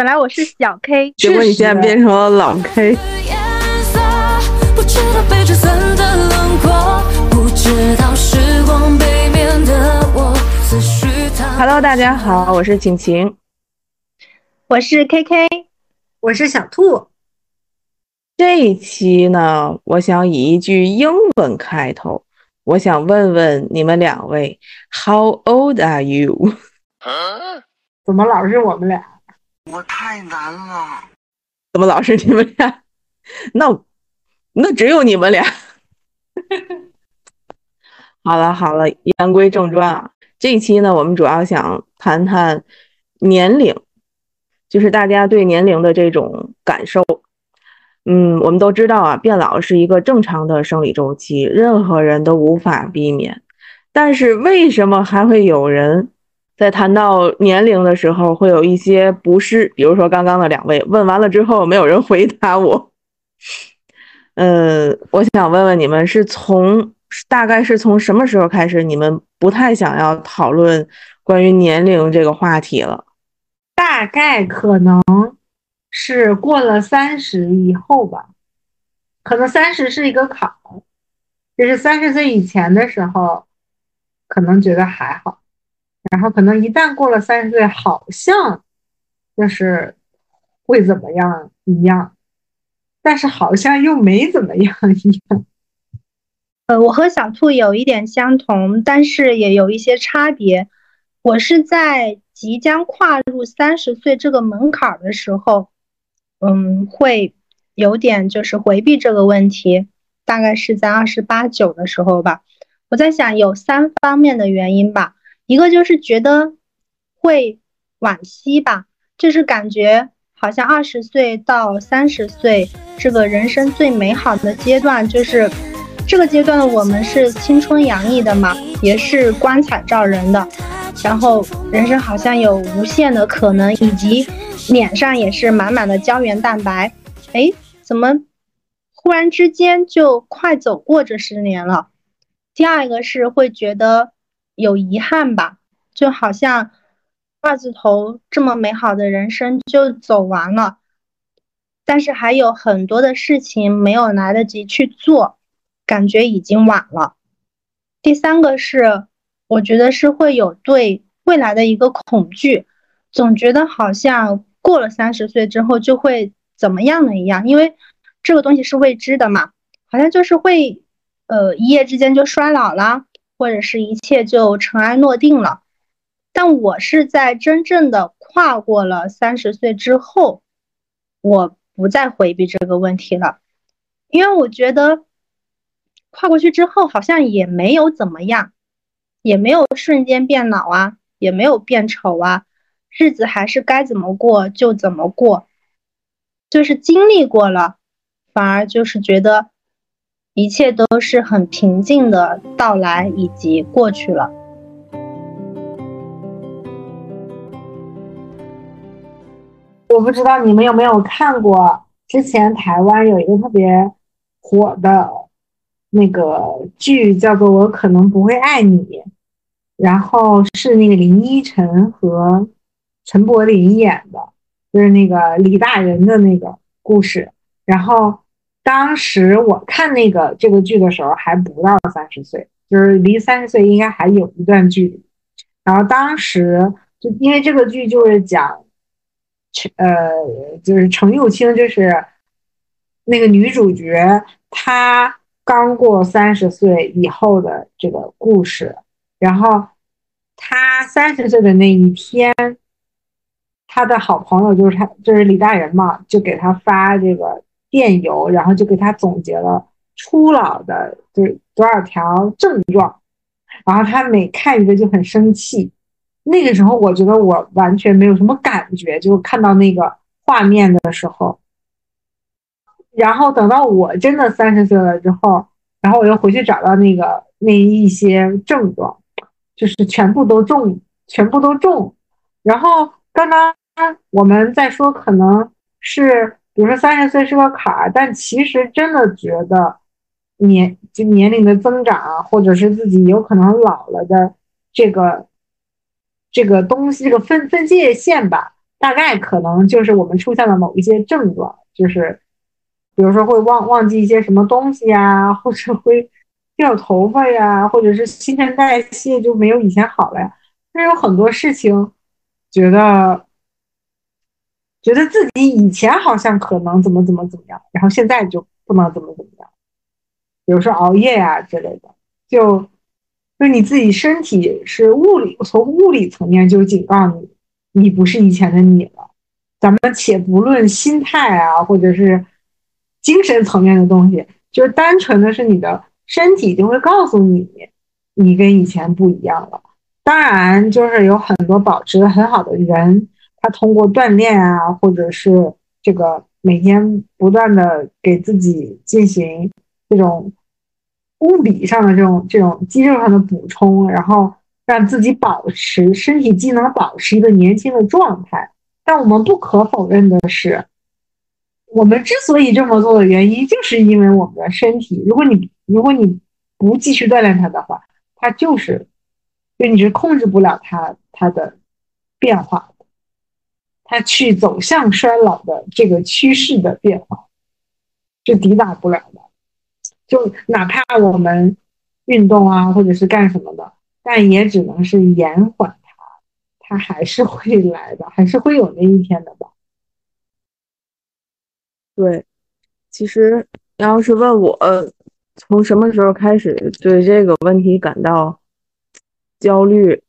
本来我是小 K，结果你现在变成了老 K。Hello，大家好，我是晴晴，我是 KK，我是小兔。这一期呢，我想以一句英文开头，我想问问你们两位，How old are you？怎么老是我们俩？我太难了。怎么老是你们俩？那那只有你们俩。好了好了，言归正传啊。这一期呢，我们主要想谈谈年龄，就是大家对年龄的这种感受。嗯，我们都知道啊，变老是一个正常的生理周期，任何人都无法避免。但是为什么还会有人在谈到年龄的时候会有一些不适？比如说刚刚的两位问完了之后，没有人回答我。嗯，我想问问你们，是从大概是从什么时候开始，你们不太想要讨论关于年龄这个话题了？大概可能。是过了三十以后吧，可能三十是一个坎，就是三十岁以前的时候，可能觉得还好，然后可能一旦过了三十岁，好像就是会怎么样一样，但是好像又没怎么样一样。呃，我和小兔有一点相同，但是也有一些差别。我是在即将跨入三十岁这个门槛的时候。嗯，会有点就是回避这个问题，大概是在二十八九的时候吧。我在想有三方面的原因吧，一个就是觉得会惋惜吧，就是感觉好像二十岁到三十岁这个人生最美好的阶段，就是这个阶段的我们是青春洋溢的嘛，也是光彩照人的，然后人生好像有无限的可能，以及。脸上也是满满的胶原蛋白，哎，怎么忽然之间就快走过这十年了？第二个是会觉得有遗憾吧，就好像二字头这么美好的人生就走完了，但是还有很多的事情没有来得及去做，感觉已经晚了。第三个是，我觉得是会有对未来的一个恐惧，总觉得好像。过了三十岁之后就会怎么样的一样，因为这个东西是未知的嘛，好像就是会，呃，一夜之间就衰老了，或者是一切就尘埃落定了。但我是在真正的跨过了三十岁之后，我不再回避这个问题了，因为我觉得跨过去之后好像也没有怎么样，也没有瞬间变老啊，也没有变丑啊。日子还是该怎么过就怎么过，就是经历过了，反而就是觉得一切都是很平静的到来以及过去了。我不知道你们有没有看过之前台湾有一个特别火的那个剧，叫做《我可能不会爱你》，然后是那个林依晨和。陈柏霖演的，就是那个李大人的那个故事。然后当时我看那个这个剧的时候，还不到三十岁，就是离三十岁应该还有一段距离。然后当时就因为这个剧就是讲，呃，就是程又青，就是那个女主角，她刚过三十岁以后的这个故事。然后她三十岁的那一天。她的好朋友就是她，就是李大人嘛，就给她发这个电邮，然后就给他总结了初老的就是多少条症状，然后他每看一个就很生气。那个时候我觉得我完全没有什么感觉，就看到那个画面的时候。然后等到我真的三十岁了之后，然后我又回去找到那个那一些症状，就是全部都中，全部都中。然后刚刚。我们在说，可能是比如说三十岁是个坎儿，但其实真的觉得年就年龄的增长，或者是自己有可能老了的这个这个东西，这个分分界线吧，大概可能就是我们出现了某一些症状，就是比如说会忘忘记一些什么东西呀，或者会掉头发呀，或者是新陈代谢就没有以前好了呀。但有很多事情，觉得觉得自己以前好像可能怎么怎么怎么样，然后现在就不能怎么怎么样。比如说熬夜呀之类的，就就你自己身体是物理从物理层面就警告你。你不是以前的你了，咱们且不论心态啊，或者是精神层面的东西，就是单纯的是你的身体就会告诉你，你跟以前不一样了。当然，就是有很多保持的很好的人，他通过锻炼啊，或者是这个每天不断的给自己进行这种物理上的这种这种肌肉上的补充，然后。让自己保持身体机能保持一个年轻的状态，但我们不可否认的是，我们之所以这么做的原因，就是因为我们的身体，如果你如果你不继续锻炼它的话，它就是，就你是控制不了它它的变化，它去走向衰老的这个趋势的变化，是抵挡不了的，就哪怕我们运动啊，或者是干什么的。但也只能是延缓它，它还是会来的，还是会有那一天的吧。对，其实要是问我从什么时候开始对这个问题感到焦虑，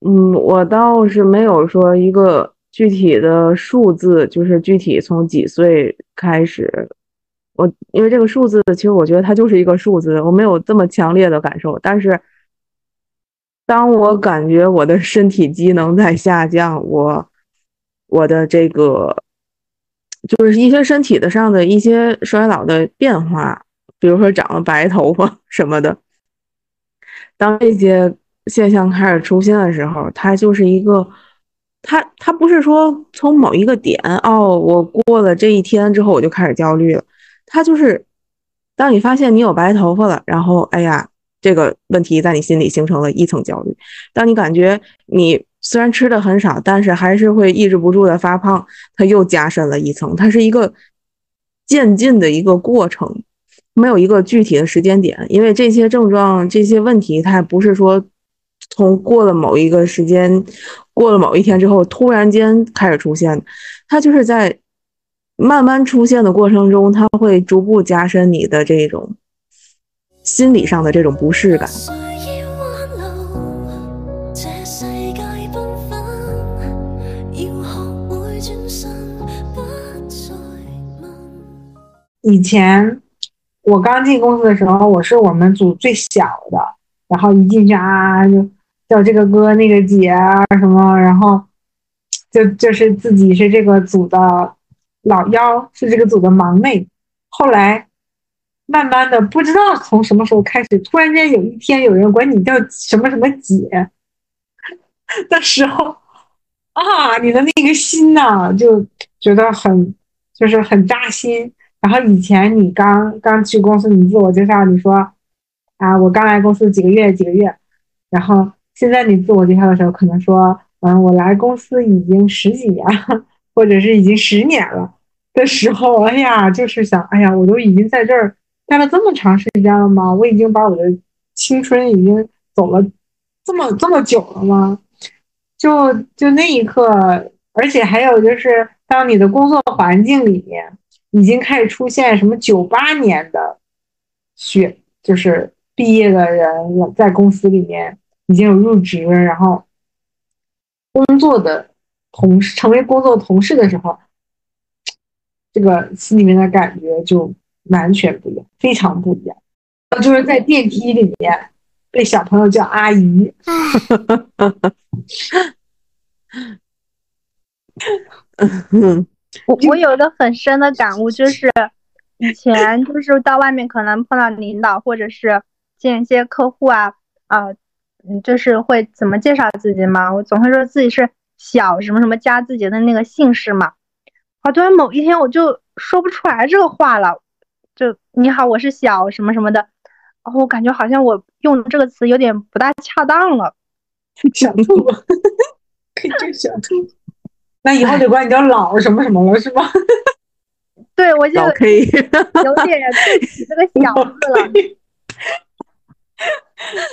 嗯，我倒是没有说一个具体的数字，就是具体从几岁开始。我因为这个数字，其实我觉得它就是一个数字，我没有这么强烈的感受，但是。当我感觉我的身体机能在下降，我我的这个就是一些身体的上的一些衰老的变化，比如说长了白头发什么的。当这些现象开始出现的时候，它就是一个，它它不是说从某一个点哦，我过了这一天之后我就开始焦虑了，它就是当你发现你有白头发了，然后哎呀。这个问题在你心里形成了一层焦虑。当你感觉你虽然吃的很少，但是还是会抑制不住的发胖，它又加深了一层。它是一个渐进的一个过程，没有一个具体的时间点。因为这些症状、这些问题，它不是说从过了某一个时间、过了某一天之后突然间开始出现，它就是在慢慢出现的过程中，它会逐步加深你的这种。心理上的这种不适感。以前我刚进公司的时候，我是我们组最小的，然后一进去啊就叫这个哥那个姐啊什么，然后就就是自己是这个组的老幺，是这个组的忙妹。后来。慢慢的，不知道从什么时候开始，突然间有一天有人管你叫什么什么姐 的时候，啊，你的那个心呐，就觉得很，就是很扎心。然后以前你刚刚去公司，你自我介绍，你说啊，我刚来公司几个月几个月。然后现在你自我介绍的时候，可能说，嗯，我来公司已经十几年，或者是已经十年了的时候，哎呀，就是想，哎呀，我都已经在这儿。待了这么长时间了吗？我已经把我的青春已经走了这么这么久了吗？就就那一刻，而且还有就是，当你的工作环境里面已经开始出现什么九八年的学，就是毕业的人在公司里面已经有入职，然后工作的同事成为工作同事的时候，这个心里面的感觉就。完全不一样，非常不一样。就是在电梯里面被小朋友叫阿姨。我我有一个很深的感悟，就是以前就是到外面可能碰到领导或者是见一些客户啊啊，就是会怎么介绍自己嘛？我总会说自己是小什么什么加自己的那个姓氏嘛。好，突然某一天我就说不出来这个话了。就你好，我是小什么什么的，然后我感觉好像我用这个词有点不大恰当了。小兔，可以叫小兔。那以后得管你叫老什么什么了，是吗？对，我就可以有点对不起这个小字了。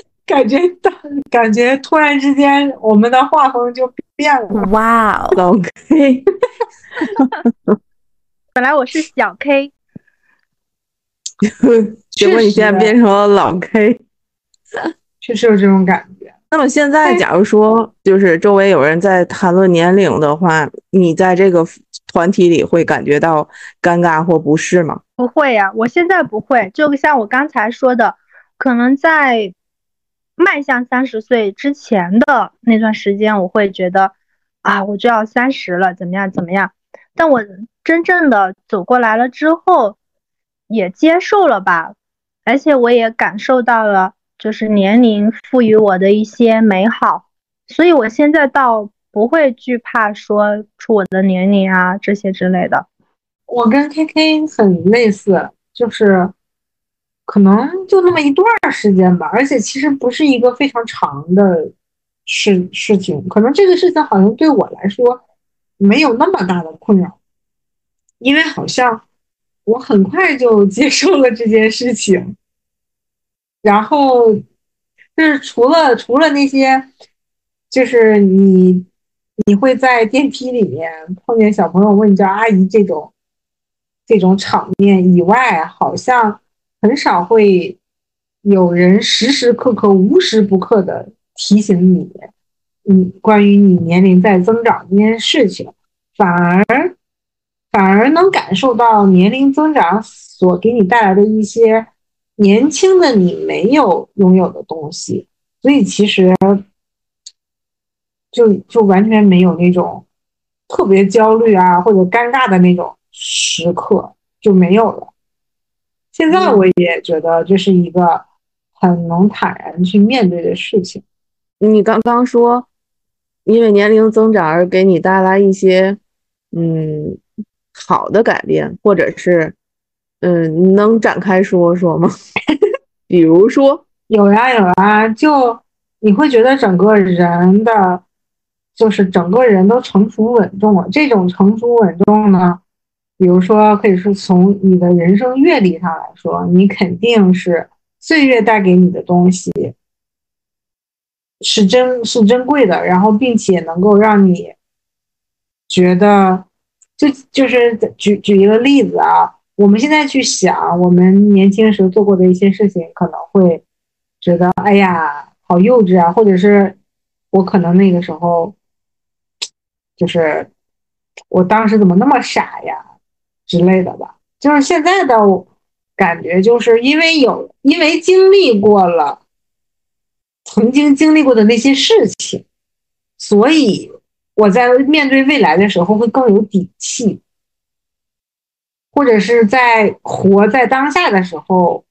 感觉到，感觉突然之间，我们的画风就变了。哇哦，老 K，本来我是小 K，结果你现在变成了老 K。确实有这种感觉。那么现在，假如说就是周围有人在谈论年龄的话，你在这个团体里会感觉到尴尬或不适吗？不会呀，我现在不会。就像我刚才说的，可能在迈向三十岁之前的那段时间，我会觉得啊，我就要三十了，怎么样怎么样。但我真正的走过来了之后，也接受了吧，而且我也感受到了。就是年龄赋予我的一些美好，所以我现在倒不会惧怕说出我的年龄啊这些之类的。我跟 K K 很类似，就是可能就那么一段时间吧，而且其实不是一个非常长的事事情。可能这个事情好像对我来说没有那么大的困扰，因为好像我很快就接受了这件事情。然后就是除了除了那些，就是你你会在电梯里面碰见小朋友问你叫阿姨这种这种场面以外，好像很少会有人时时刻刻无时不刻的提醒你，嗯，关于你年龄在增长这件事情，反而反而能感受到年龄增长所给你带来的一些。年轻的你没有拥有的东西，所以其实就就完全没有那种特别焦虑啊或者尴尬的那种时刻就没有了。现在我也觉得这是一个很能坦然去面对的事情。你刚刚说，因为年龄增长而给你带来一些嗯好的改变，或者是。嗯，能展开说说吗？比如说，有呀有啊，就你会觉得整个人的，就是整个人都成熟稳重了。这种成熟稳重呢，比如说可以是从你的人生阅历上来说，你肯定是岁月带给你的东西是珍是珍贵的，然后并且能够让你觉得，就就是举举一个例子啊。我们现在去想，我们年轻时做过的一些事情，可能会觉得，哎呀，好幼稚啊，或者是我可能那个时候，就是我当时怎么那么傻呀之类的吧。就是现在的感觉，就是因为有，因为经历过了曾经经历过的那些事情，所以我在面对未来的时候会更有底气。或者是在活在当下的时候，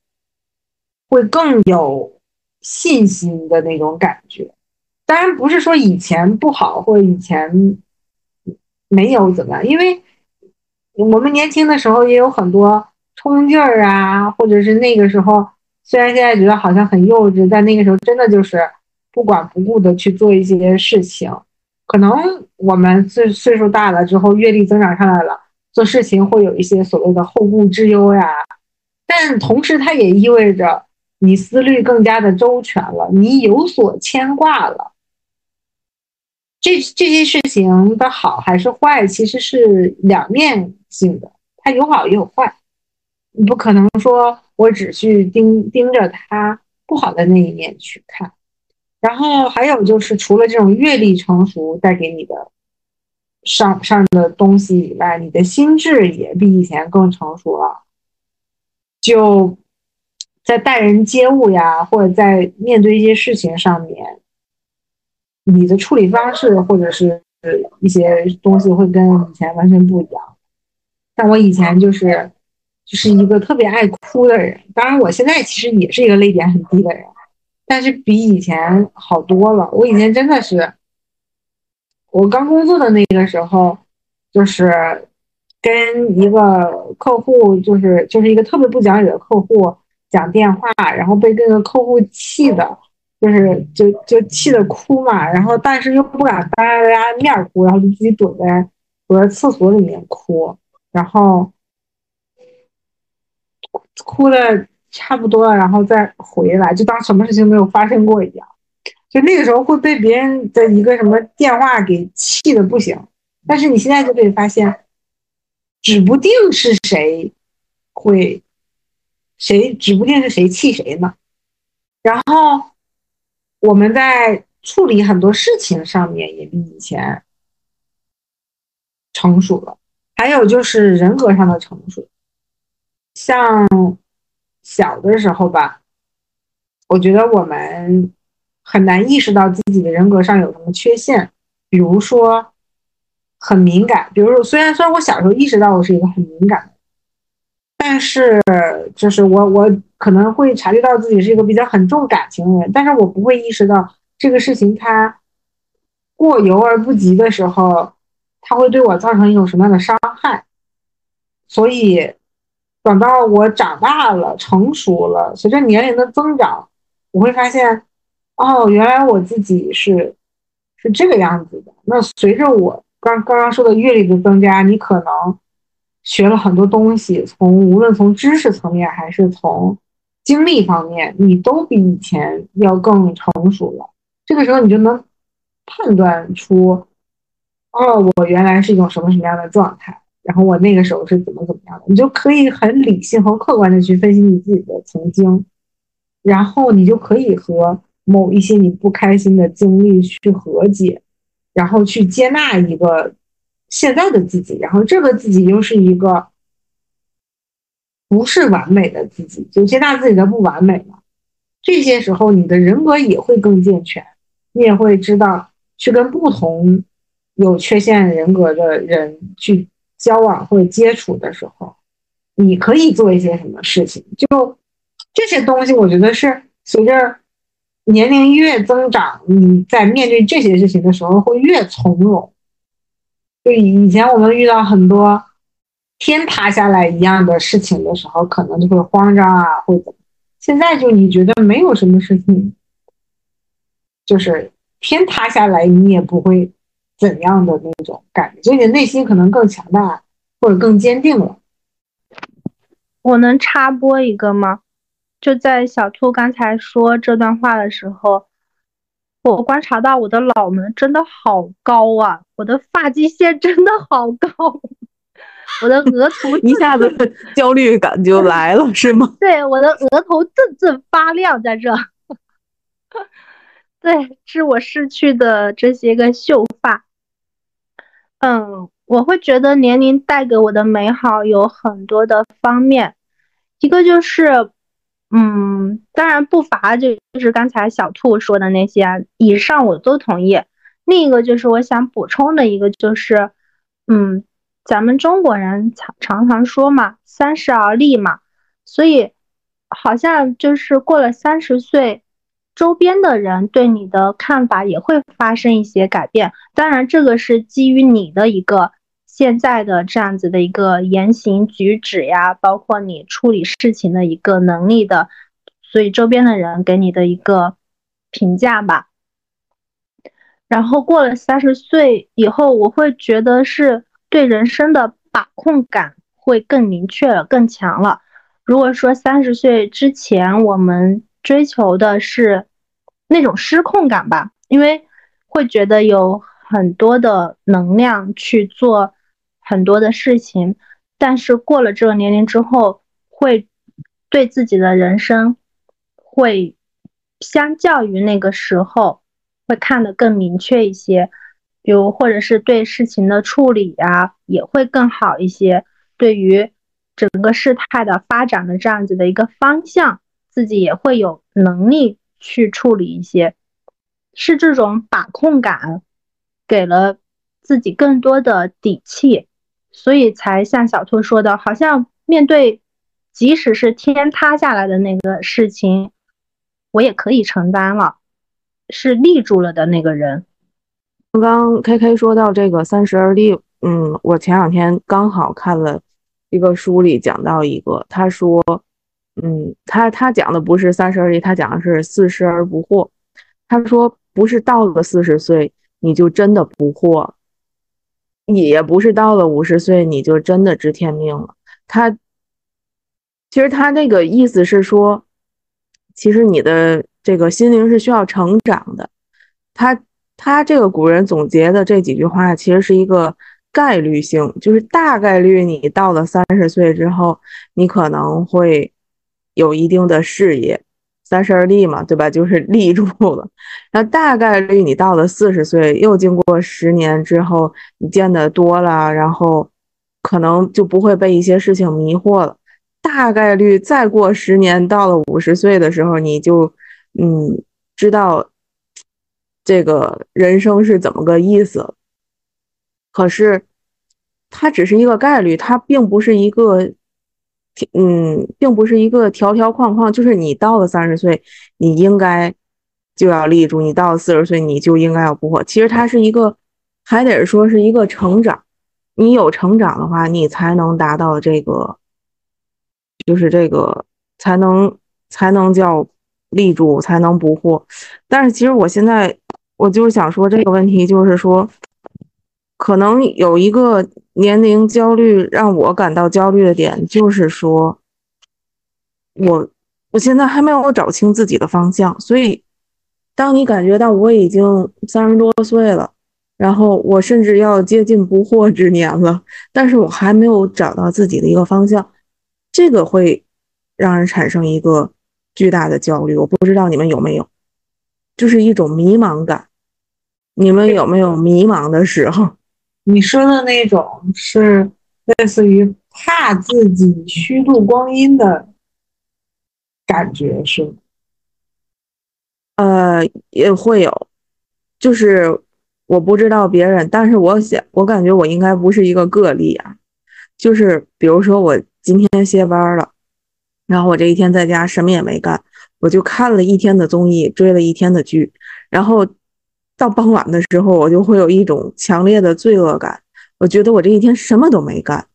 会更有信心的那种感觉。当然不是说以前不好，或者以前没有怎么样，因为我们年轻的时候也有很多冲劲儿啊，或者是那个时候虽然现在觉得好像很幼稚，但那个时候真的就是不管不顾的去做一些事情。可能我们岁岁数大了之后，阅历增长上来了。做事情会有一些所谓的后顾之忧呀，但同时它也意味着你思虑更加的周全了，你有所牵挂了。这这些事情的好还是坏，其实是两面性的，它有好也有坏。你不可能说我只去盯盯着它不好的那一面去看。然后还有就是，除了这种阅历成熟带给你的。上上的东西以外，你的心智也比以前更成熟了。就在待人接物呀，或者在面对一些事情上面，你的处理方式或者是一些东西会跟以前完全不一样。但我以前就是就是一个特别爱哭的人，当然我现在其实也是一个泪点很低的人，但是比以前好多了。我以前真的是。我刚工作的那个时候，就是跟一个客户，就是就是一个特别不讲理的客户讲电话，然后被这个客户气的，就是就就气得哭嘛，然后但是又不敢当着大家面哭，然后就自己躲在躲在厕所里面哭，然后哭的差不多了，然后再回来，就当什么事情没有发生过一样。就那个时候会被别人的一个什么电话给气的不行，但是你现在就可以发现，指不定是谁会谁，指不定是谁气谁呢。然后我们在处理很多事情上面也比以前成熟了，还有就是人格上的成熟。像小的时候吧，我觉得我们。很难意识到自己的人格上有什么缺陷，比如说很敏感。比如说，虽然虽然我小时候意识到我是一个很敏感的，但是就是我我可能会察觉到自己是一个比较很重感情的人，但是我不会意识到这个事情它过犹而不及的时候，它会对我造成一种什么样的伤害。所以等到我长大了、成熟了，随着年龄的增长，我会发现。哦，原来我自己是是这个样子的。那随着我刚刚刚说的阅历的增加，你可能学了很多东西，从无论从知识层面还是从经历方面，你都比以前要更成熟了。这个时候，你就能判断出，哦，我原来是一种什么什么样的状态，然后我那个时候是怎么怎么样的，你就可以很理性和客观的去分析你自己的曾经，然后你就可以和。某一些你不开心的经历去和解，然后去接纳一个现在的自己，然后这个自己又是一个不是完美的自己，就接纳自己的不完美嘛。这些时候，你的人格也会更健全，你也会知道去跟不同有缺陷人格的人去交往或者接触的时候，你可以做一些什么事情。就这些东西，我觉得是随着。年龄越增长，你在面对这些事情的时候会越从容。就以以前我们遇到很多天塌下来一样的事情的时候，可能就会慌张啊，会怎么？现在就你觉得没有什么事情，就是天塌下来你也不会怎样的那种感觉，就你的内心可能更强大或者更坚定了。我能插播一个吗？就在小兔刚才说这段话的时候，我观察到我的脑门真的好高啊，我的发际线真的好高，我的额头 一下子焦虑感就来了，是吗？对，我的额头阵阵发亮，在这，对，是我失去的这些个秀发。嗯，我会觉得年龄带给我的美好有很多的方面，一个就是。嗯，当然不乏就就是刚才小兔说的那些，以上我都同意。另一个就是我想补充的一个就是，嗯，咱们中国人常常常说嘛，三十而立嘛，所以好像就是过了三十岁，周边的人对你的看法也会发生一些改变。当然，这个是基于你的一个。现在的这样子的一个言行举止呀，包括你处理事情的一个能力的，所以周边的人给你的一个评价吧。然后过了三十岁以后，我会觉得是对人生的把控感会更明确了、更强了。如果说三十岁之前我们追求的是那种失控感吧，因为会觉得有很多的能量去做。很多的事情，但是过了这个年龄之后，会对自己的人生会相较于那个时候会看得更明确一些，比如或者是对事情的处理呀也会更好一些，对于整个事态的发展的这样子的一个方向，自己也会有能力去处理一些，是这种把控感给了自己更多的底气。所以才像小兔说的，好像面对即使是天塌下来的那个事情，我也可以承担了，是立住了的那个人。刚刚 K K 说到这个三十而立，嗯，我前两天刚好看了一个书里讲到一个，他说，嗯，他他讲的不是三十而立，他讲的是四十而不惑。他说不是到了四十岁你就真的不惑，也不是到了五十岁你就真的知天命了。他其实他那个意思是说，其实你的这个心灵是需要成长的。他他这个古人总结的这几句话，其实是一个概率性，就是大概率你到了三十岁之后，你可能会有一定的事业。三十而立嘛，对吧？就是立住了。那大概率你到了四十岁，又经过十年之后，你见得多了，然后可能就不会被一些事情迷惑了。大概率再过十年，到了五十岁的时候，你就嗯知道这个人生是怎么个意思。可是它只是一个概率，它并不是一个。嗯，并不是一个条条框框，就是你到了三十岁，你应该就要立住；你到了四十岁，你就应该要不惑。其实它是一个，还得说是一个成长。你有成长的话，你才能达到这个，就是这个才能才能叫立住，才能不惑。但是其实我现在我就是想说这个问题，就是说。可能有一个年龄焦虑让我感到焦虑的点，就是说，我我现在还没有找清自己的方向。所以，当你感觉到我已经三十多岁了，然后我甚至要接近不惑之年了，但是我还没有找到自己的一个方向，这个会让人产生一个巨大的焦虑。我不知道你们有没有，就是一种迷茫感。你们有没有迷茫的时候？你说的那种是类似于怕自己虚度光阴的感觉，是吗？呃，也会有，就是我不知道别人，但是我想，我感觉我应该不是一个个例啊。就是比如说，我今天歇班了，然后我这一天在家什么也没干，我就看了一天的综艺，追了一天的剧，然后。到傍晚的时候，我就会有一种强烈的罪恶感。我觉得我这一天什么都没干。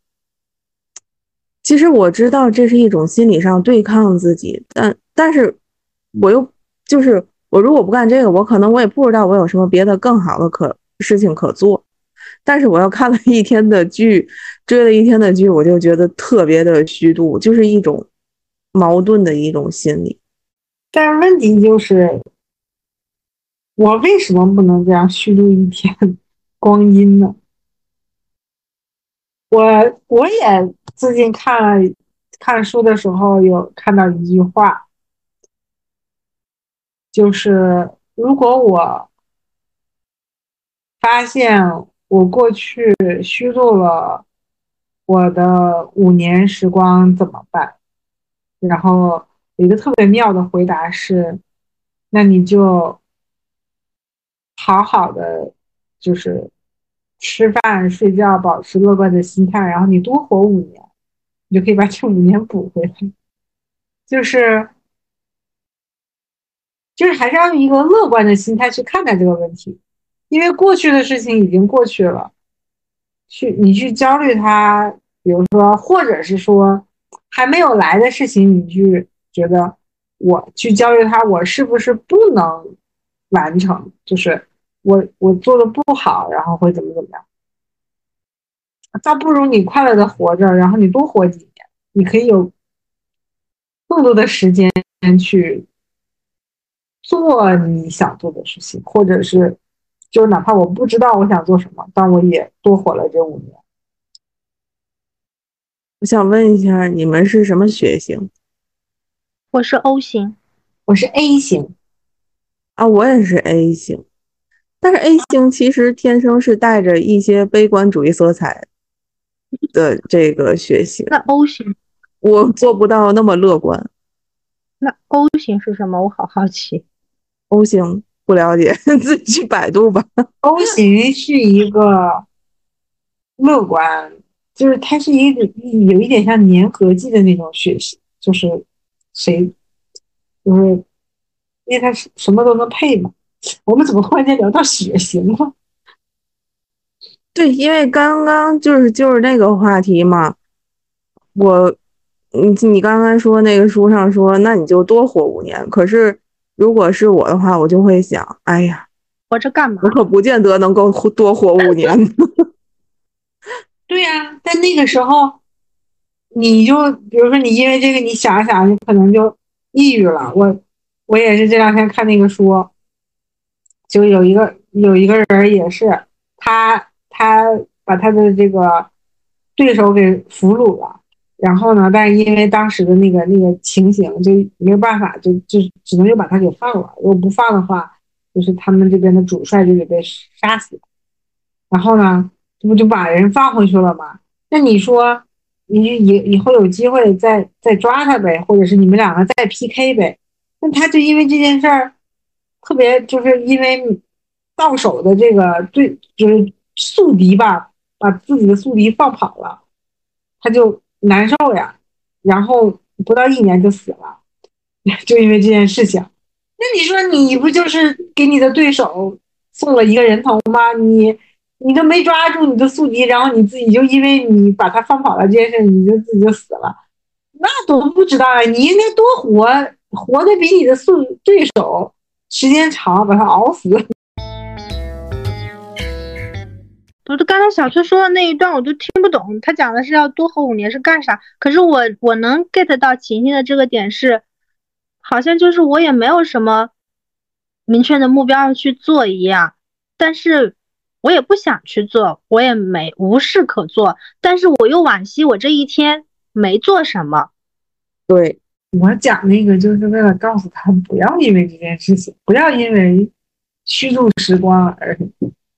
其实我知道这是一种心理上对抗自己，但但是我又就是我如果不干这个，我可能我也不知道我有什么别的更好的可事情可做。但是我要看了一天的剧，追了一天的剧，我就觉得特别的虚度，就是一种矛盾的一种心理。但是问题就是。我为什么不能这样虚度一天 光阴呢？我我也最近看了看书的时候有看到一句话，就是如果我发现我过去虚度了我的五年时光怎么办？然后有一个特别妙的回答是，那你就。好好的，就是吃饭、睡觉，保持乐观的心态，然后你多活五年，你就可以把这五年补回来。就是，就是还是要用一个乐观的心态去看待这个问题，因为过去的事情已经过去了，去你去焦虑它，比如说，或者是说还没有来的事情，你去觉得我去焦虑它，我是不是不能完成？就是。我我做的不好，然后会怎么怎么样？倒不如你快乐的活着，然后你多活几年，你可以有更多的时间去做你想做的事情，或者是就是哪怕我不知道我想做什么，但我也多活了这五年。我想问一下，你们是什么血型？我是 O 型，我是 A 型啊，我也是 A 型。但是 A 型其实天生是带着一些悲观主义色彩的这个血型。那 O 型，我做不到那么乐观。那 O 型是什么？我好好奇。O 型不了解，自己去百度吧。O 型是一个乐观，就是它是一个有一点像粘合剂的那种血型，就是谁，就是因为它是什么都能配嘛。我们怎么忽然间聊到血型了？对，因为刚刚就是就是那个话题嘛。我，你你刚刚说那个书上说，那你就多活五年。可是如果是我的话，我就会想，哎呀，活着干嘛我？可不见得能够多活五年。对呀、但那个时候，你就比如说你因为这个你想一想，你可能就抑郁了。我我也是这两天看那个书，就有一个有一个人也是他他把他的这个对手给俘虏了，然后呢，但是因为当时的那个那个情形，就没有办法，就就只能又把他给放了。如果不放的话，就是他们这边的主帅就得被杀死。然后呢，这不就把人放回去了吗？那你说，你以以后有机会再再抓他呗，或者是你们两个再 PK 呗？那他就因为这件事儿，特别就是因为到手的这个对，就是宿敌吧，把自己的宿敌放跑了，他就难受呀。然后不到一年就死了，就因为这件事情。那你说你不就是给你的对手送了一个人头吗？你你都没抓住你的宿敌，然后你自己就因为你把他放跑了这件事，你就自己就死了，那多不知道啊！你应该多活，活得比你的宿对手时间长，把他熬死。我就刚才小崔说的那一段我都听不懂，他讲的是要多活五年是干啥？可是我我能 get 到晴晴的这个点是，好像就是我也没有什么明确的目标要去做一样，但是我也不想去做，我也没无事可做，但是我又惋惜我这一天没做什么。对，我讲那个就是为了告诉他，不要因为这件事情，不要因为虚度时光而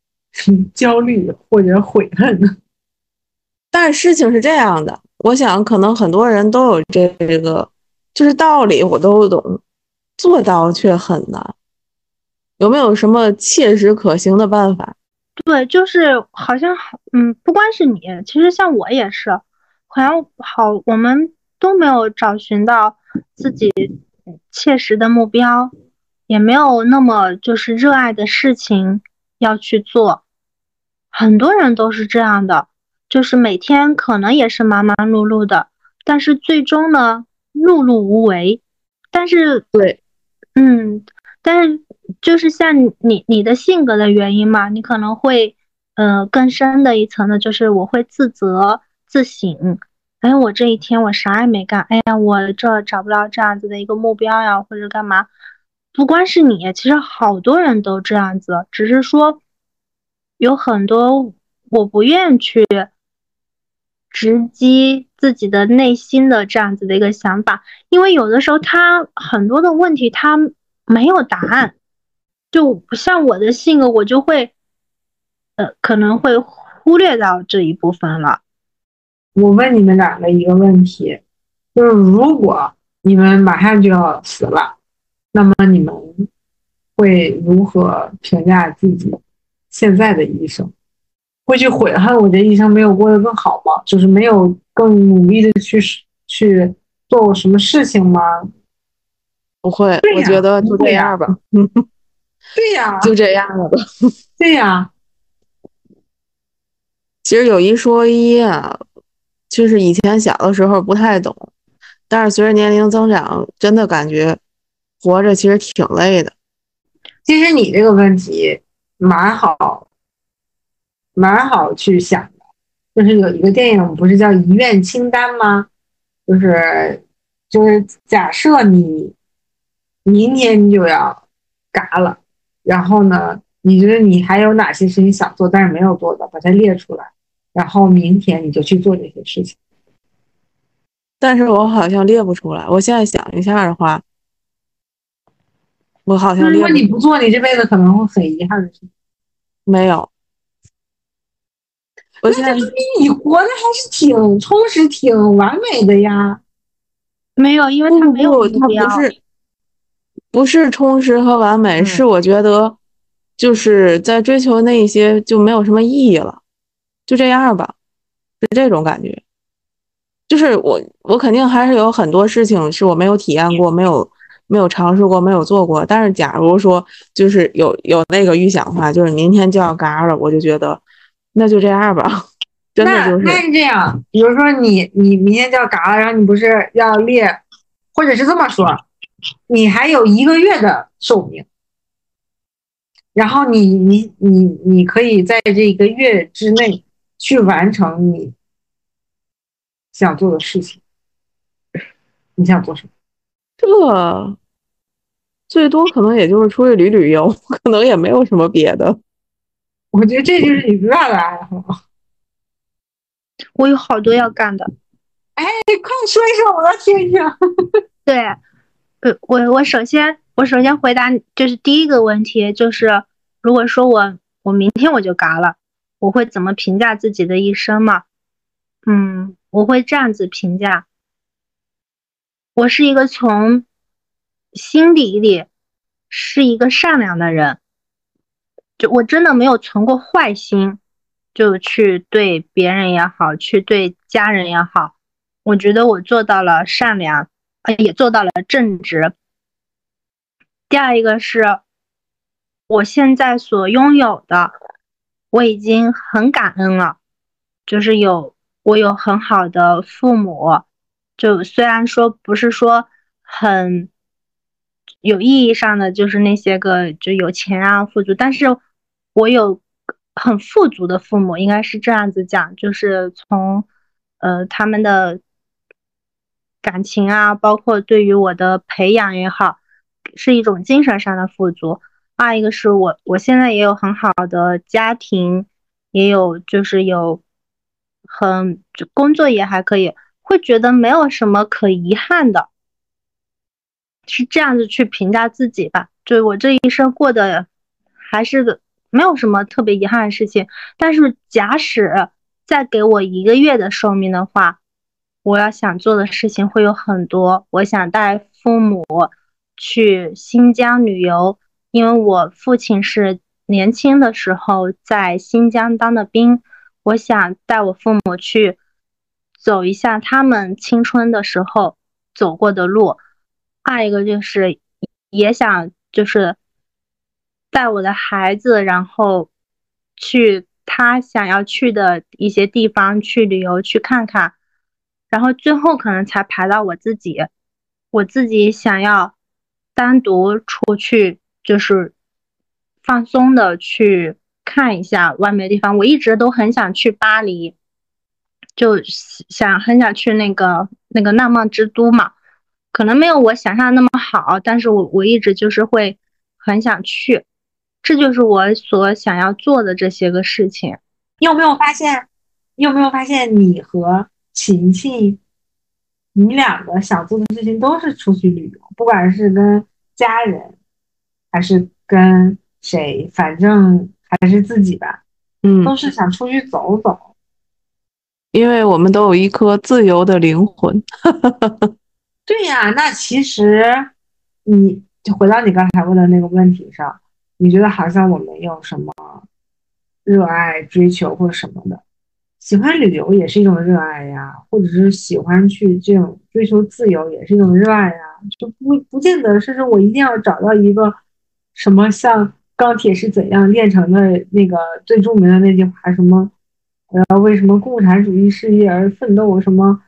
焦虑或者悔恨。但是事情是这样的，我想可能很多人都有这这个，就是道理我都懂，做到却很难。有没有什么切实可行的办法？对，就是好像好，嗯，不光是你，其实像我也是，好像好，我们都没有找寻到自己切实的目标，也没有那么就是热爱的事情要去做。很多人都是这样的，就是每天可能也是忙忙碌碌的，但是最终呢，碌碌无为。但是，对，嗯，但是就是像你你的性格的原因嘛，你可能会，呃，更深的一层呢就是我会自责自省，哎，我这一天我啥也没干，哎呀，我这找不到这样子的一个目标呀，或者干嘛。不光是你，其实好多人都这样子，只是说有很多我不愿去直击自己的内心的这样子的一个想法，因为有的时候他很多的问题他没有答案，就不像我的性格，我就会呃可能会忽略到这一部分了。我问你们两个一个问题，就是如果你们马上就要死了，那么你们会如何评价自己现在的一生？会去悔恨我这一生没有过得更好吗？就是没有更努力的去去做过什么事情吗？不会，我觉得就这样吧，对呀，就这样了吧。对呀，其实有一说一啊，就是以前小的时候不太懂，但是随着年龄增长，真的感觉活着其实挺累的。其实你这个问题蛮好，蛮好去想的。就是有一个电影不是叫《遗愿清单》吗？就是就是假设你明天就要嘎了，然后呢，你觉得你还有哪些事情想做但是没有做的，把它列出来，然后明天你就去做这些事情。但是我好像列不出来。我现在想一下的话，我好像如果你不做，你这辈子可能会很遗憾的事。没有。我现在你活的还是挺充实、挺完美的呀。没有，因为他没有不，它目标。不是不是充实和完美，嗯是我觉得就是在追求那一些就没有什么意义了，就这样吧，是这种感觉。就是我我肯定还是有很多事情是我没有体验过、没有没有尝试过、没有做过。但是假如说就是有有那个预想的话，就是明天就要嘎了，我就觉得那就这样吧，真的就是那那是这样，比如说你你明天就要嘎了，然后你不是要列，或者是这么说，你还有一个月的寿命，然后你你你你可以在这一个月之内去完成你想做的事情。你想做什么？这最多可能也就是出去旅旅游，可能也没有什么别的。我觉得这就是你最大的爱好。我有好多要干的。哎，快说一说，我要听听。对，呃，我我首先我首先回答就是第一个问题，就是如果说我我明天我就嘎了，我会怎么评价自己的一生嘛？嗯，我会这样子评价。我是一个从心底里是一个善良的人，就我真的没有存过坏心，就去对别人也好，去对家人也好，我觉得我做到了善良，也做到了正直。第二一个是，我现在所拥有的，我已经很感恩了，就是有我有很好的父母。就虽然说不是说很有意义上的，就是那些个就有钱啊富足，但是我有很富足的父母，应该是这样子讲，就是从呃他们的感情啊，包括对于我的培养也好，是一种精神上的富足。二一个是我我现在也有很好的家庭，也有就是有很工作也还可以。会觉得没有什么可遗憾的，是这样子去评价自己吧。就我这一生过得还是没有什么特别遗憾的事情。但是假使再给我一个月的寿命的话，我要想做的事情会有很多。我想带父母去新疆旅游，因为我父亲是年轻的时候在新疆当的兵，我想带我父母去。走一下他们青春的时候走过的路，二一个就是也想就是带我的孩子，然后去他想要去的一些地方去旅游去看看，然后最后可能才排到我自己，我自己想要单独出去就是放松的去看一下外面的地方，我一直都很想去巴黎。就想很想去那个那个浪漫之都嘛，可能没有我想象的那么好，但是我我一直就是会很想去，这就是我所想要做的这些个事情。你有没有发现？你有没有发现你和晴晴，你两个想做的事情都是出去旅游，不管是跟家人，还是跟谁，反正还是自己吧，嗯，都是想出去走走。因为我们都有一颗自由的灵魂，对呀。那其实，你就回到你刚才问的那个问题上，你觉得好像我没有什么热爱、追求或者什么的，喜欢旅游也是一种热爱呀，或者是喜欢去这种追求自由也是一种热爱呀，就不不见得是说我一定要找到一个什么像钢铁是怎样炼成的那个最著名的那句话什么。我要为什么共产主义事业而奋斗？什么，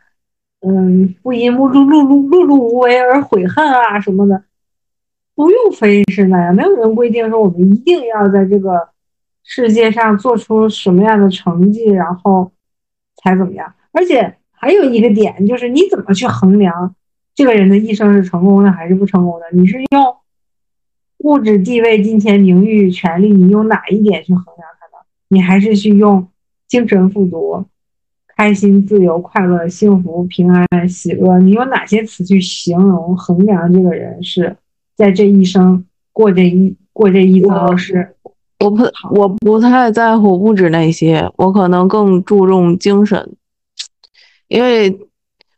嗯，不因碌碌碌碌碌碌无为而悔恨啊什么的，不用非是那样。没有人规定说我们一定要在这个世界上做出什么样的成绩，然后才怎么样。而且还有一个点就是，你怎么去衡量这个人的一生是成功的还是不成功的？你是用物质、地位、金钱、名誉、权利，你用哪一点去衡量他呢？你还是去用？精神富足、开心、自由、快乐、幸福、平安、喜乐，你用哪些词去形容、衡量这个人是在这一生过这一过这一遭？是我不我不太在乎物质那些，我可能更注重精神，因为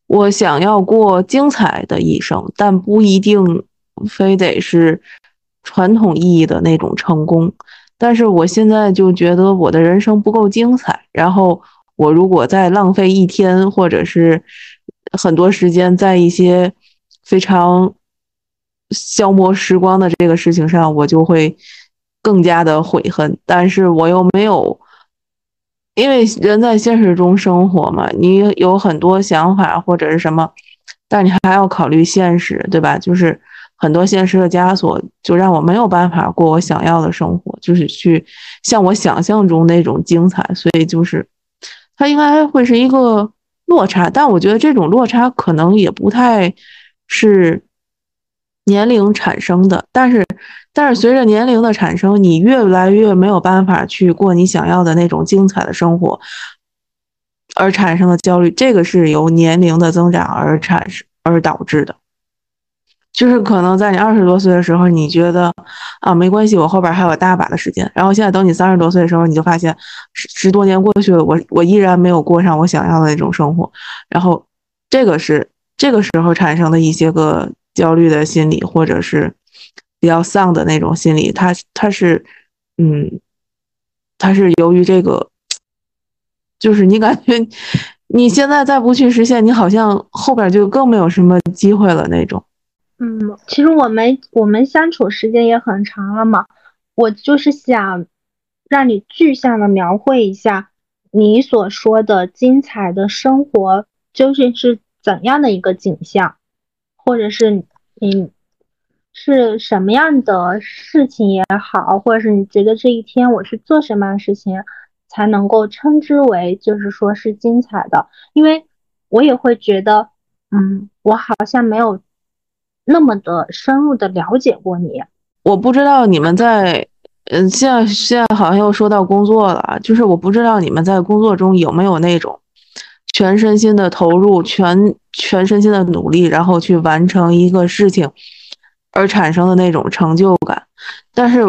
我想要过精彩的一生，但不一定非得是传统意义的那种成功。但是我现在就觉得我的人生不够精彩，然后我如果再浪费一天或者是很多时间在一些非常消磨时光的这个事情上，我就会更加的悔恨。但是我又没有，因为人在现实中生活嘛，你有很多想法或者是什么，但你还要考虑现实，对吧？就是很多现实的枷锁，就让我没有办法过我想要的生活，就是去像我想象中那种精彩。所以就是它应该会是一个落差，但我觉得这种落差可能也不太是年龄产生的，但是但是随着年龄的产生，你越来越没有办法去过你想要的那种精彩的生活。而产生的焦虑，这个是由年龄的增长而产生而导致的。就是可能在你二十多岁的时候，你觉得啊没关系，我后边还有大把的时间。然后现在等你三十多岁的时候，你就发现十十多年过去了，我我依然没有过上我想要的那种生活。然后这个是这个时候产生的一些个焦虑的心理，或者是比较丧的那种心理。它它是嗯，它是由于这个。就是你感觉你现在再不去实现，你好像后边就更没有什么机会了那种。嗯，其实我们我们相处时间也很长了嘛，我就是想让你具象的描绘一下你所说的精彩的生活究竟是怎样的一个景象，或者是你是什么样的事情也好，或者是你觉得这一天我是做什么样的事情。才能够称之为，就是说是精彩的，因为我也会觉得，嗯，我好像没有那么的深入的了解过你。我不知道你们在，嗯，现在现在好像又说到工作了，就是我不知道你们在工作中有没有那种全身心的投入，全全身心的努力，然后去完成一个事情而产生的那种成就感。但是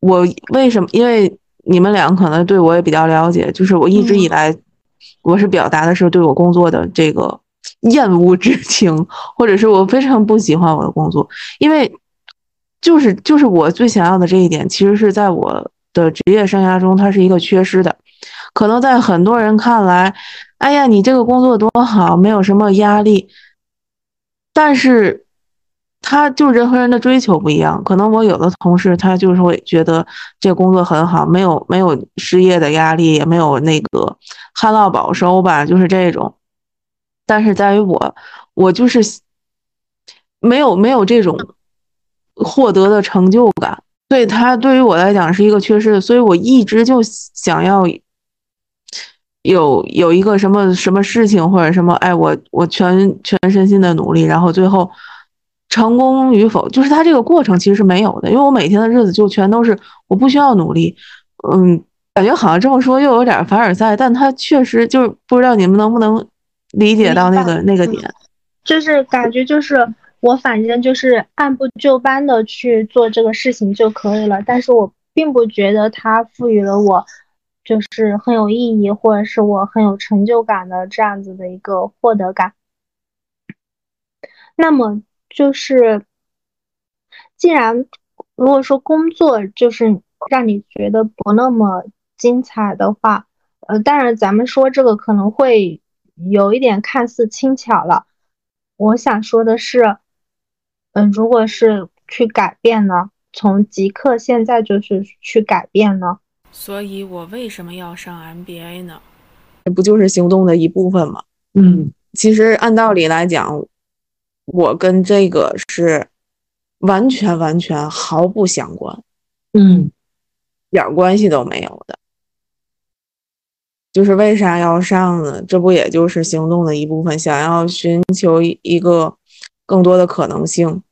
我为什么？因为。你们两个可能对我也比较了解，就是我一直以来，我是表达的是对我工作的这个厌恶之情，或者是我非常不喜欢我的工作，因为就是就是我最想要的这一点，其实是在我的职业生涯中，它是一个缺失的。可能在很多人看来，哎呀，你这个工作多好，没有什么压力，但是。他就人和人的追求不一样，可能我有的同事他就是会觉得这工作很好，没有没有失业的压力，也没有那个旱涝保收吧，就是这种。但是在于我，我就是没有没有这种获得的成就感，所以他对于我来讲是一个缺失，所以我一直就想要有有一个什么什么事情或者什么，哎，我我全全身心的努力，然后最后。成功与否，就是他这个过程其实是没有的，因为我每天的日子就全都是我不需要努力，嗯，感觉好像这么说又有点凡尔赛，但他确实就是不知道你们能不能理解到那个那个点，就是感觉就是我反正就是按部就班的去做这个事情就可以了，但是我并不觉得它赋予了我就是很有意义或者是我很有成就感的这样子的一个获得感，那么。就是，既然如果说工作就是让你觉得不那么精彩的话，呃，当然咱们说这个可能会有一点看似轻巧了。我想说的是，嗯，如果是去改变呢，从即刻现在就是去改变呢？所以我为什么要上 MBA 呢？这不就是行动的一部分吗？嗯，其实按道理来讲。我跟这个是完全完全毫不相关，嗯，一点关系都没有的。就是为啥要上呢？这不也就是行动的一部分，想要寻求一个更多的可能性。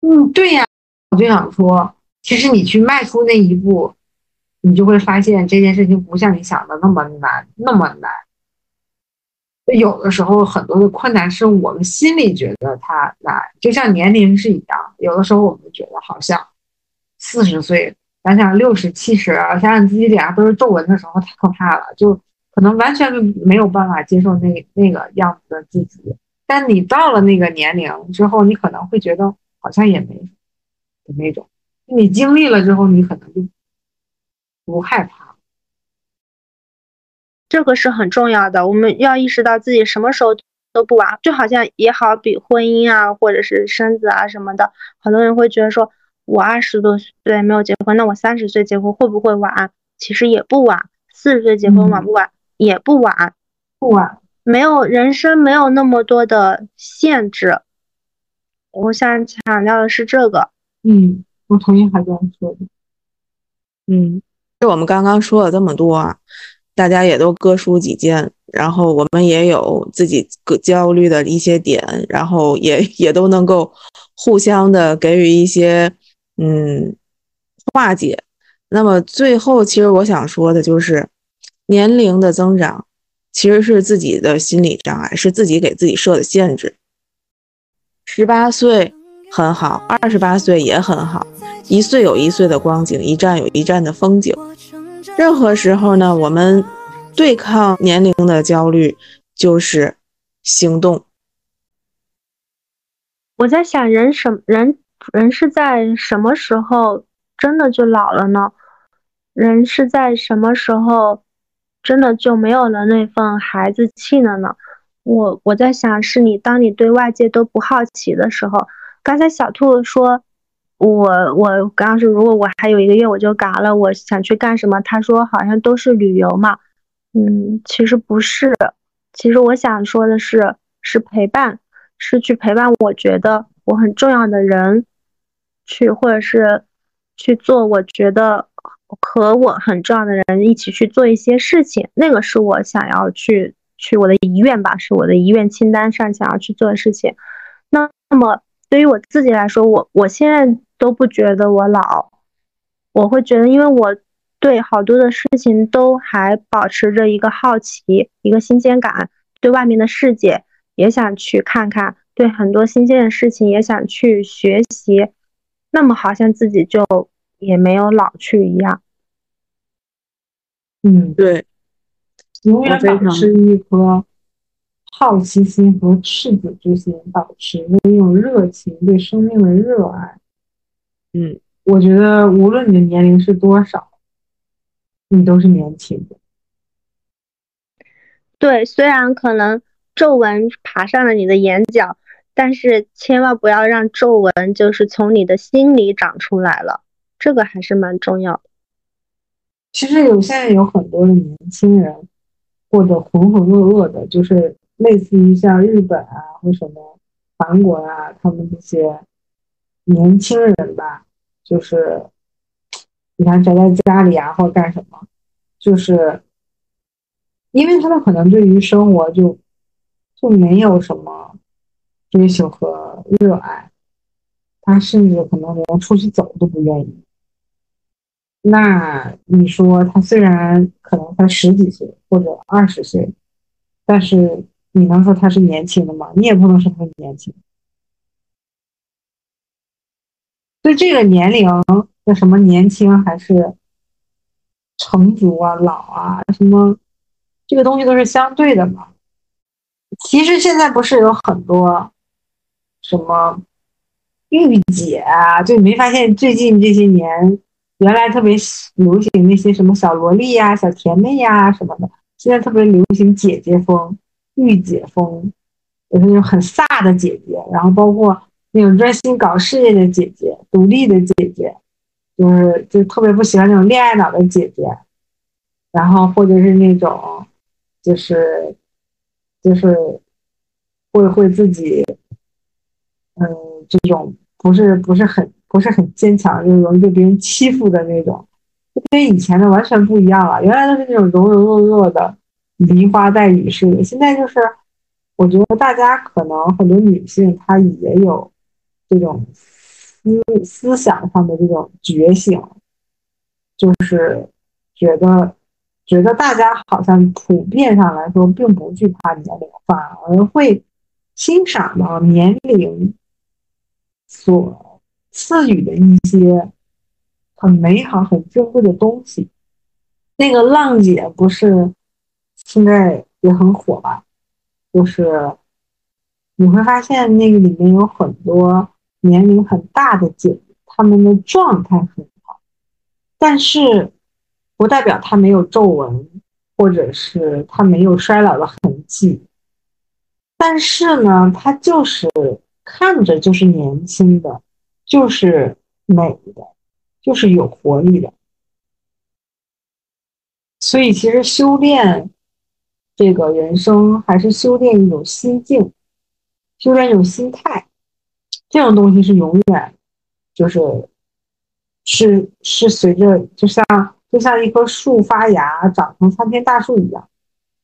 嗯，对呀，我就想说，其实你去迈出那一步，你就会发现这件事情不像你想的那么难，那么难。有的时候，很多的困难是我们心里觉得它难，就像年龄是一样。有的时候，我们觉得好像四十岁，想想六十、七十啊，想想自己脸上都是皱纹的时候，太可怕了，就可能完全没有办法接受那那个样子的自己。但你到了那个年龄之后，你可能会觉得好像也没的那种。你经历了之后，你可能就不害怕。这个是很重要的，我们要意识到自己什么时候都不晚，就好像也好比婚姻啊，或者是生子啊什么的，很多人会觉得说，我二十多岁没有结婚，那我三十岁结婚会不会晚？其实也不晚，四十岁结婚晚不晚？也不晚，不晚，没有人生没有那么多的限制，我想强调的是这个。嗯，我同意海江说的。嗯，就我们刚刚说了这么多啊，大家也都各抒己见，然后我们也有自己各焦虑的一些点，然后也也都能够互相的给予一些嗯化解。那么最后，其实我想说的就是，年龄的增长其实是自己的心理障碍，是自己给自己设的限制。十八岁很好，二十八岁也很好，一岁有一岁的光景，一站有一站的风景。任何时候呢，我们对抗年龄的焦虑就是行动。我在想，人什人人是在什么时候真的就老了呢？人是在什么时候真的就没有了那份孩子气了呢？我我在想，是你当你对外界都不好奇的时候。刚才小兔说，我我刚刚说，如果我还有一个月我就嘎了，我想去干什么？他说好像都是旅游嘛。嗯，其实不是，其实我想说的是，是陪伴，是去陪伴我觉得我很重要的人，去或者是去做我觉得。和我很重要的人一起去做一些事情，那个是我想要去去我的遗愿吧，是我的遗愿清单上想要去做的事情。那么对于我自己来说，我我现在都不觉得我老，我会觉得，因为我对好多的事情都还保持着一个好奇，一个新鲜感，对外面的世界也想去看看，对很多新鲜的事情也想去学习。那么好像自己就。也没有老去一样。嗯，对，永远保持一颗好奇心和赤子之心，保持那种热情，对生命的热爱。嗯，我觉得无论你的年龄是多少，你都是年轻的。对，虽然可能皱纹爬上了你的眼角，但是千万不要让皱纹就是从你的心里长出来了。这个还是蛮重要的。其实有现在有很多的年轻人，或者浑浑噩噩的，就是类似于像日本啊或什么韩国啊，他们这些年轻人吧，就是你看宅在家里啊，或干什么，就是因为他们可能对于生活就就没有什么追求和热爱，他甚至可能连出去走都不愿意。那你说他虽然可能才十几岁或者二十岁，但是你能说他是年轻的吗？你也不能说他是年轻。对这个年龄的什么年轻还是成熟啊、老啊什么，这个东西都是相对的嘛。其实现在不是有很多什么御姐啊，就你没发现最近这些年？原来特别流行那些什么小萝莉呀、小甜妹呀什么的，现在特别流行姐姐风、御姐风，就是那种很飒的姐姐。然后包括那种专心搞事业的姐姐、独立的姐姐，就是就特别不喜欢那种恋爱脑的姐姐。然后或者是那种，就是就是会会自己，嗯，这种不是不是很。不是很坚强，就容易被别人欺负的那种，就跟以前的完全不一样了。原来都是那种柔柔弱弱的梨花带雨式的，现在就是，我觉得大家可能很多女性她也有这种思思想上的这种觉醒，就是觉得觉得大家好像普遍上来说并不惧怕年龄，反而会欣赏到年龄所。赐予的一些很美好、很珍贵的东西。那个浪姐不是现在也很火吧？就是你会发现那个里面有很多年龄很大的姐姐，她们的状态很好，但是不代表她没有皱纹，或者是她没有衰老的痕迹。但是呢，她就是看着就是年轻的。就是美的，就是有活力的。所以，其实修炼这个人生，还是修炼一种心境，修炼一种心态。这种东西是永远，就是是是随着就像就像一棵树发芽长成参天大树一样，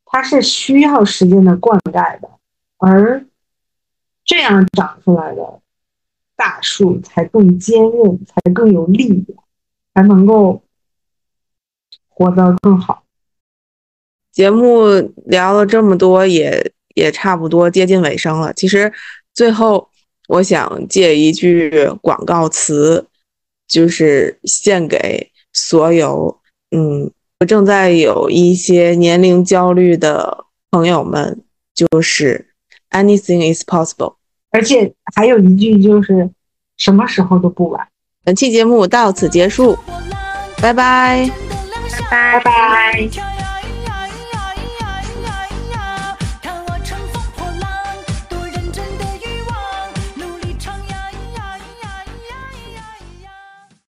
它是需要时间的灌溉的，而这样长出来的大树才更坚韧，才更有力量，才能够活得更好。节目聊了这么多，也也差不多接近尾声了。其实最后我想借一句广告词，就是献给所有嗯正在有一些年龄焦虑的朋友们，就是 anything is possible。而且还有一句就是什么时候都不晚。本期节目到此结束，拜拜。拜拜。